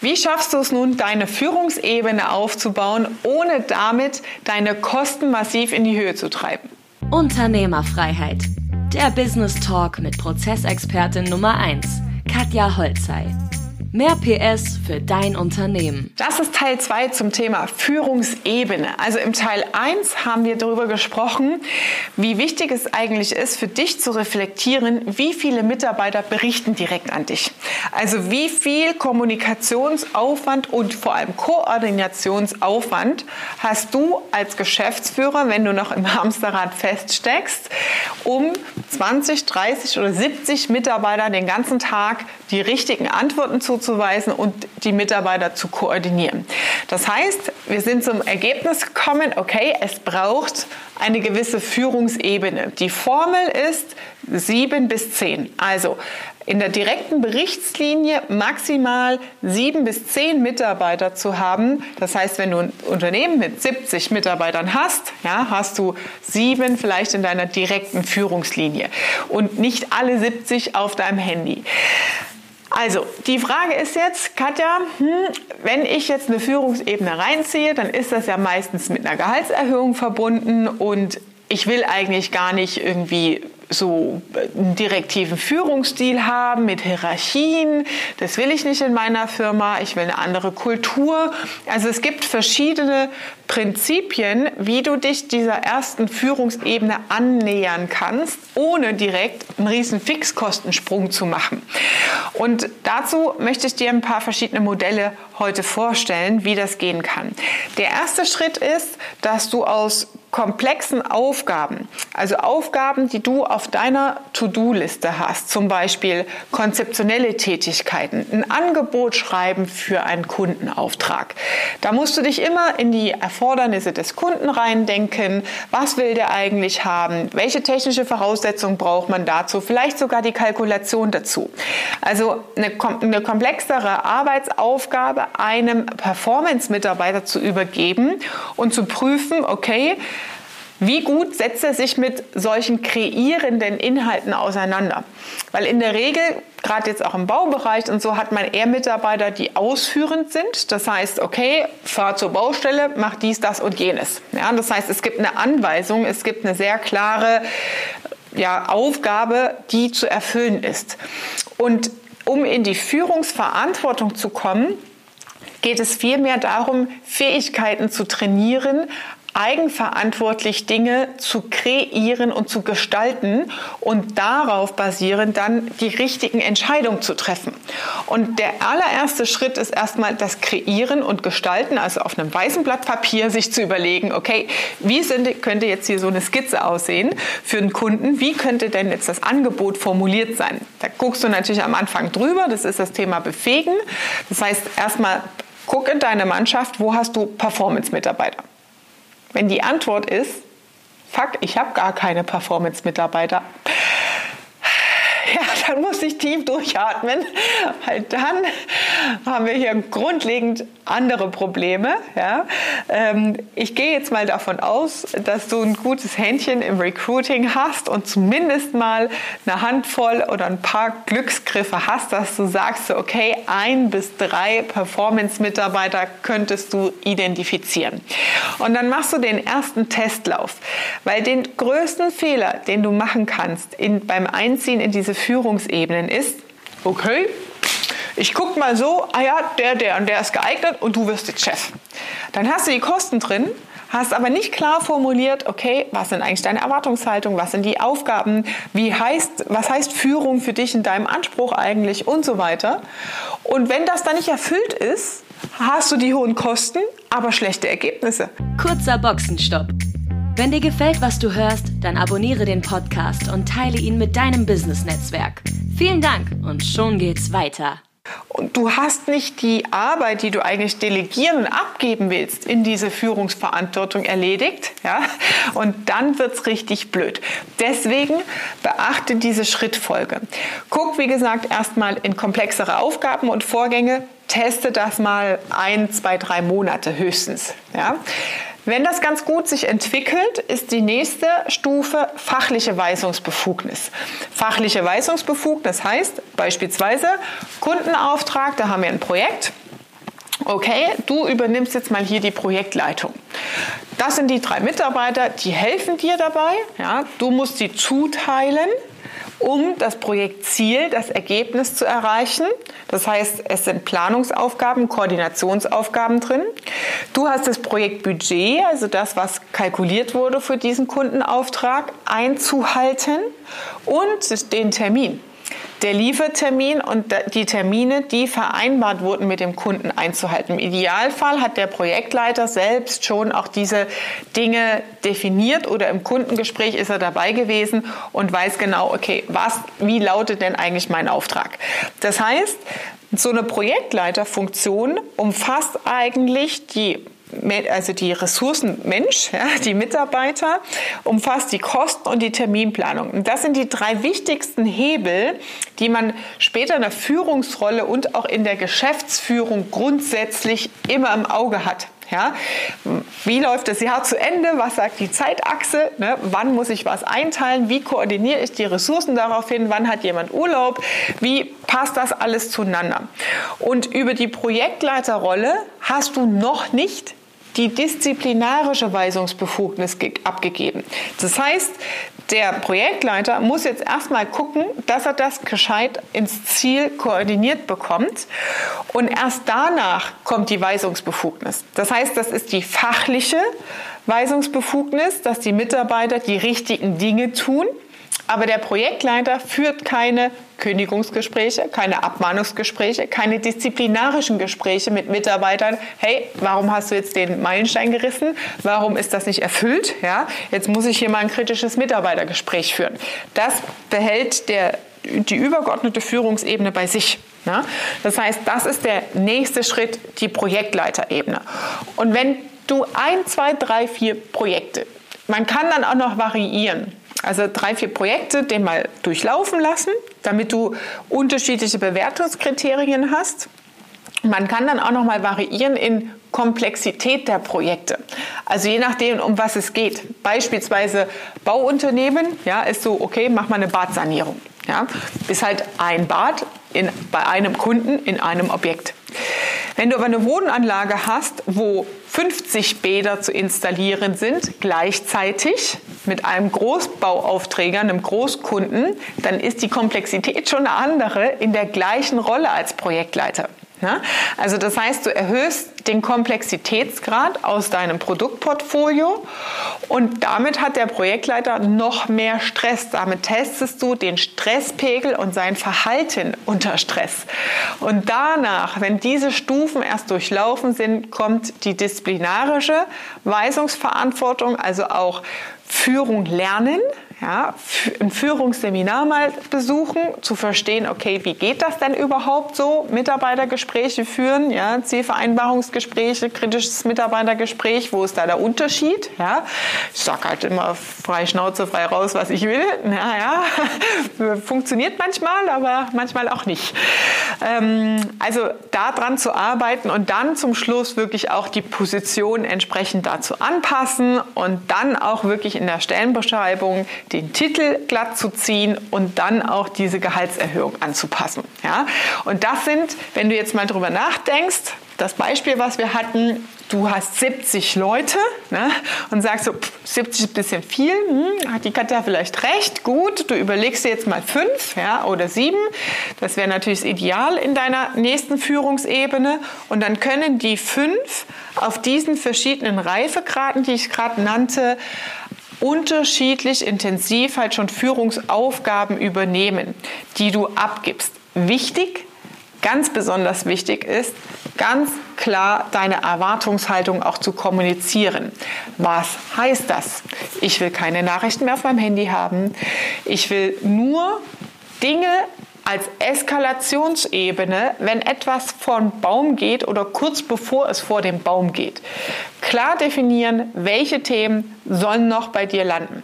Wie schaffst du es nun, deine Führungsebene aufzubauen, ohne damit deine Kosten massiv in die Höhe zu treiben? Unternehmerfreiheit. Der Business Talk mit Prozessexpertin Nummer 1, Katja Holzei. Mehr PS für dein Unternehmen. Das ist Teil 2 zum Thema Führungsebene. Also im Teil 1 haben wir darüber gesprochen, wie wichtig es eigentlich ist, für dich zu reflektieren, wie viele Mitarbeiter berichten direkt an dich. Also wie viel Kommunikationsaufwand und vor allem Koordinationsaufwand hast du als Geschäftsführer, wenn du noch im Hamsterrad feststeckst, um 20, 30 oder 70 Mitarbeiter den ganzen Tag die richtigen Antworten zuzuweisen und die Mitarbeiter zu koordinieren. Das heißt, wir sind zum Ergebnis gekommen, okay, es braucht eine gewisse Führungsebene. Die Formel ist 7 bis 10. Also in der direkten Berichtslinie maximal sieben bis zehn Mitarbeiter zu haben. Das heißt, wenn du ein Unternehmen mit 70 Mitarbeitern hast, ja, hast du sieben vielleicht in deiner direkten Führungslinie und nicht alle 70 auf deinem Handy. Also, die Frage ist jetzt, Katja, hm, wenn ich jetzt eine Führungsebene reinziehe, dann ist das ja meistens mit einer Gehaltserhöhung verbunden und ich will eigentlich gar nicht irgendwie so einen direktiven Führungsstil haben mit Hierarchien. Das will ich nicht in meiner Firma. Ich will eine andere Kultur. Also es gibt verschiedene Prinzipien, wie du dich dieser ersten Führungsebene annähern kannst, ohne direkt einen riesen Fixkostensprung zu machen. Und dazu möchte ich dir ein paar verschiedene Modelle heute vorstellen, wie das gehen kann. Der erste Schritt ist, dass du aus komplexen Aufgaben, also Aufgaben, die du auf deiner To-Do-Liste hast, zum Beispiel konzeptionelle Tätigkeiten, ein Angebot schreiben für einen Kundenauftrag. Da musst du dich immer in die Erfordernisse des Kunden reindenken. Was will der eigentlich haben? Welche technische Voraussetzungen braucht man dazu? Vielleicht sogar die Kalkulation dazu. Also eine, eine komplexere Arbeitsaufgabe einem Performance-Mitarbeiter zu übergeben und zu prüfen, okay, wie gut setzt er sich mit solchen kreierenden Inhalten auseinander? Weil in der Regel, gerade jetzt auch im Baubereich und so, hat man eher Mitarbeiter, die ausführend sind. Das heißt, okay, fahr zur Baustelle, mach dies, das und jenes. Ja, das heißt, es gibt eine Anweisung, es gibt eine sehr klare ja, Aufgabe, die zu erfüllen ist. Und um in die Führungsverantwortung zu kommen, geht es vielmehr darum, Fähigkeiten zu trainieren, eigenverantwortlich Dinge zu kreieren und zu gestalten und darauf basierend dann die richtigen Entscheidungen zu treffen. Und der allererste Schritt ist erstmal das Kreieren und Gestalten, also auf einem weißen Blatt Papier sich zu überlegen, okay, wie sind, könnte jetzt hier so eine Skizze aussehen für einen Kunden? Wie könnte denn jetzt das Angebot formuliert sein? Da guckst du natürlich am Anfang drüber, das ist das Thema Befähigen. Das heißt, erstmal guck in deine Mannschaft, wo hast du Performance-Mitarbeiter? Wenn die Antwort ist, fuck, ich habe gar keine Performance-Mitarbeiter, ja, dann muss ich tief durchatmen, weil dann haben wir hier grundlegend andere Probleme. Ja. Ähm, ich gehe jetzt mal davon aus, dass du ein gutes Händchen im Recruiting hast und zumindest mal eine Handvoll oder ein paar Glücksgriffe hast, dass du sagst, okay, ein bis drei Performance-Mitarbeiter könntest du identifizieren. Und dann machst du den ersten Testlauf, weil den größten Fehler, den du machen kannst in, beim Einziehen in diese Führungsebenen ist, okay, ich gucke mal so, ah ja, der, der und der ist geeignet und du wirst jetzt Chef. Dann hast du die Kosten drin, hast aber nicht klar formuliert, okay, was sind eigentlich deine Erwartungshaltungen, was sind die Aufgaben, wie heißt, was heißt Führung für dich in deinem Anspruch eigentlich und so weiter. Und wenn das dann nicht erfüllt ist, hast du die hohen Kosten, aber schlechte Ergebnisse. Kurzer Boxenstopp. Wenn dir gefällt, was du hörst, dann abonniere den Podcast und teile ihn mit deinem Business-Netzwerk. Vielen Dank und schon geht's weiter. Und du hast nicht die Arbeit, die du eigentlich delegieren und abgeben willst, in diese Führungsverantwortung erledigt. Ja? Und dann wird es richtig blöd. Deswegen beachte diese Schrittfolge. Guck, wie gesagt, erstmal in komplexere Aufgaben und Vorgänge. Teste das mal ein, zwei, drei Monate höchstens. Ja? Wenn das ganz gut sich entwickelt, ist die nächste Stufe fachliche Weisungsbefugnis. Fachliche Weisungsbefugnis heißt beispielsweise Kundenauftrag, da haben wir ein Projekt, okay, du übernimmst jetzt mal hier die Projektleitung. Das sind die drei Mitarbeiter, die helfen dir dabei. Ja, du musst sie zuteilen um das Projektziel, das Ergebnis zu erreichen. Das heißt, es sind Planungsaufgaben, Koordinationsaufgaben drin. Du hast das Projektbudget, also das, was kalkuliert wurde für diesen Kundenauftrag, einzuhalten und den Termin der Liefertermin und die Termine, die vereinbart wurden mit dem Kunden einzuhalten. Im Idealfall hat der Projektleiter selbst schon auch diese Dinge definiert oder im Kundengespräch ist er dabei gewesen und weiß genau, okay, was, wie lautet denn eigentlich mein Auftrag? Das heißt, so eine Projektleiterfunktion umfasst eigentlich die also die Ressourcen Mensch, ja, die Mitarbeiter, umfasst die Kosten und die Terminplanung. Und das sind die drei wichtigsten Hebel, die man später in der Führungsrolle und auch in der Geschäftsführung grundsätzlich immer im Auge hat. Ja, wie läuft das Jahr zu Ende? Was sagt die Zeitachse? Ne? Wann muss ich was einteilen? Wie koordiniere ich die Ressourcen darauf hin? Wann hat jemand Urlaub? Wie passt das alles zueinander? Und über die Projektleiterrolle hast du noch nicht die disziplinarische Weisungsbefugnis abgegeben. Das heißt, der Projektleiter muss jetzt erstmal gucken, dass er das gescheit ins Ziel koordiniert bekommt. Und erst danach kommt die Weisungsbefugnis. Das heißt, das ist die fachliche Weisungsbefugnis, dass die Mitarbeiter die richtigen Dinge tun. Aber der Projektleiter führt keine Kündigungsgespräche, keine Abmahnungsgespräche, keine disziplinarischen Gespräche mit Mitarbeitern. Hey, warum hast du jetzt den Meilenstein gerissen? Warum ist das nicht erfüllt? Ja, jetzt muss ich hier mal ein kritisches Mitarbeitergespräch führen. Das behält der, die übergeordnete Führungsebene bei sich. Ja? Das heißt, das ist der nächste Schritt, die Projektleiterebene. Und wenn du ein, zwei, drei, vier Projekte, man kann dann auch noch variieren. Also drei, vier Projekte, den mal durchlaufen lassen, damit du unterschiedliche Bewertungskriterien hast. Man kann dann auch noch mal variieren in Komplexität der Projekte. Also je nachdem, um was es geht. Beispielsweise Bauunternehmen, ja, ist so, okay, mach mal eine Badsanierung. Ja, ist halt ein Bad in, bei einem Kunden in einem Objekt. Wenn du aber eine Wohnanlage hast, wo 50 Bäder zu installieren sind, gleichzeitig mit einem Großbauaufträger, einem Großkunden, dann ist die Komplexität schon eine andere in der gleichen Rolle als Projektleiter. Ne? Also das heißt, du erhöhst den Komplexitätsgrad aus deinem Produktportfolio und damit hat der Projektleiter noch mehr Stress. Damit testest du den Stresspegel und sein Verhalten unter Stress. Und danach, wenn diese Stufen erst durchlaufen sind, kommt die disziplinarische Weisungsverantwortung, also auch Führung lernen ja, ein Führungsseminar mal besuchen, zu verstehen, okay, wie geht das denn überhaupt so, Mitarbeitergespräche führen, ja, Zielvereinbarungsgespräche, kritisches Mitarbeitergespräch, wo ist da der Unterschied? Ja? Ich sage halt immer frei Schnauze, frei raus, was ich will. Ja, ja. Funktioniert manchmal, aber manchmal auch nicht. Ähm, also daran zu arbeiten und dann zum Schluss wirklich auch die Position entsprechend dazu anpassen und dann auch wirklich in der Stellenbeschreibung den Titel glatt zu ziehen und dann auch diese Gehaltserhöhung anzupassen. Ja? Und das sind, wenn du jetzt mal drüber nachdenkst, das Beispiel, was wir hatten, du hast 70 Leute ne, und sagst so, pff, 70 ist ein bisschen viel, hm, hat die Katja vielleicht recht, gut, du überlegst dir jetzt mal fünf ja, oder sieben, das wäre natürlich ideal in deiner nächsten Führungsebene und dann können die fünf auf diesen verschiedenen Reifegraden, die ich gerade nannte, unterschiedlich intensiv halt schon Führungsaufgaben übernehmen, die du abgibst. Wichtig, ganz besonders wichtig ist, ganz klar deine Erwartungshaltung auch zu kommunizieren. Was heißt das? Ich will keine Nachrichten mehr auf meinem Handy haben. Ich will nur Dinge als Eskalationsebene, wenn etwas vom Baum geht oder kurz bevor es vor dem Baum geht. Klar definieren, welche Themen sollen noch bei dir landen.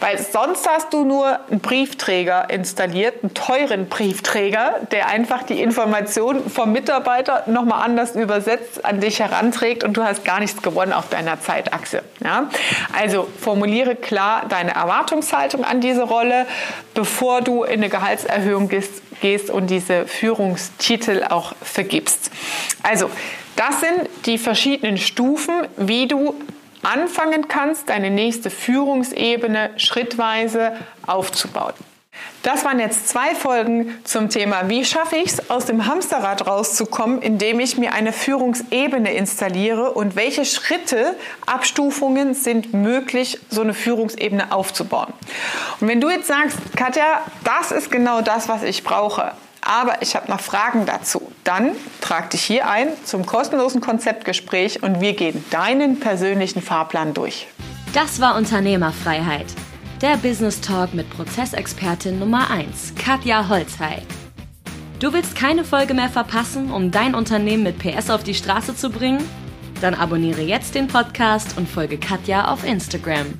Weil sonst hast du nur einen Briefträger installiert, einen teuren Briefträger, der einfach die Information vom Mitarbeiter nochmal anders übersetzt, an dich heranträgt und du hast gar nichts gewonnen auf deiner Zeitachse. Ja? Also formuliere klar deine Erwartungshaltung an diese Rolle, bevor du in eine Gehaltserhöhung gehst gehst und diese Führungstitel auch vergibst. Also, das sind die verschiedenen Stufen, wie du anfangen kannst, deine nächste Führungsebene schrittweise aufzubauen. Das waren jetzt zwei Folgen zum Thema, wie schaffe ich es, aus dem Hamsterrad rauszukommen, indem ich mir eine Führungsebene installiere und welche Schritte, Abstufungen sind möglich, so eine Führungsebene aufzubauen. Und wenn du jetzt sagst, Katja, das ist genau das, was ich brauche, aber ich habe noch Fragen dazu, dann trag dich hier ein zum kostenlosen Konzeptgespräch und wir gehen deinen persönlichen Fahrplan durch. Das war Unternehmerfreiheit der Business Talk mit Prozessexpertin Nummer 1, Katja Holzhey. Du willst keine Folge mehr verpassen, um dein Unternehmen mit PS auf die Straße zu bringen? Dann abonniere jetzt den Podcast und folge Katja auf Instagram.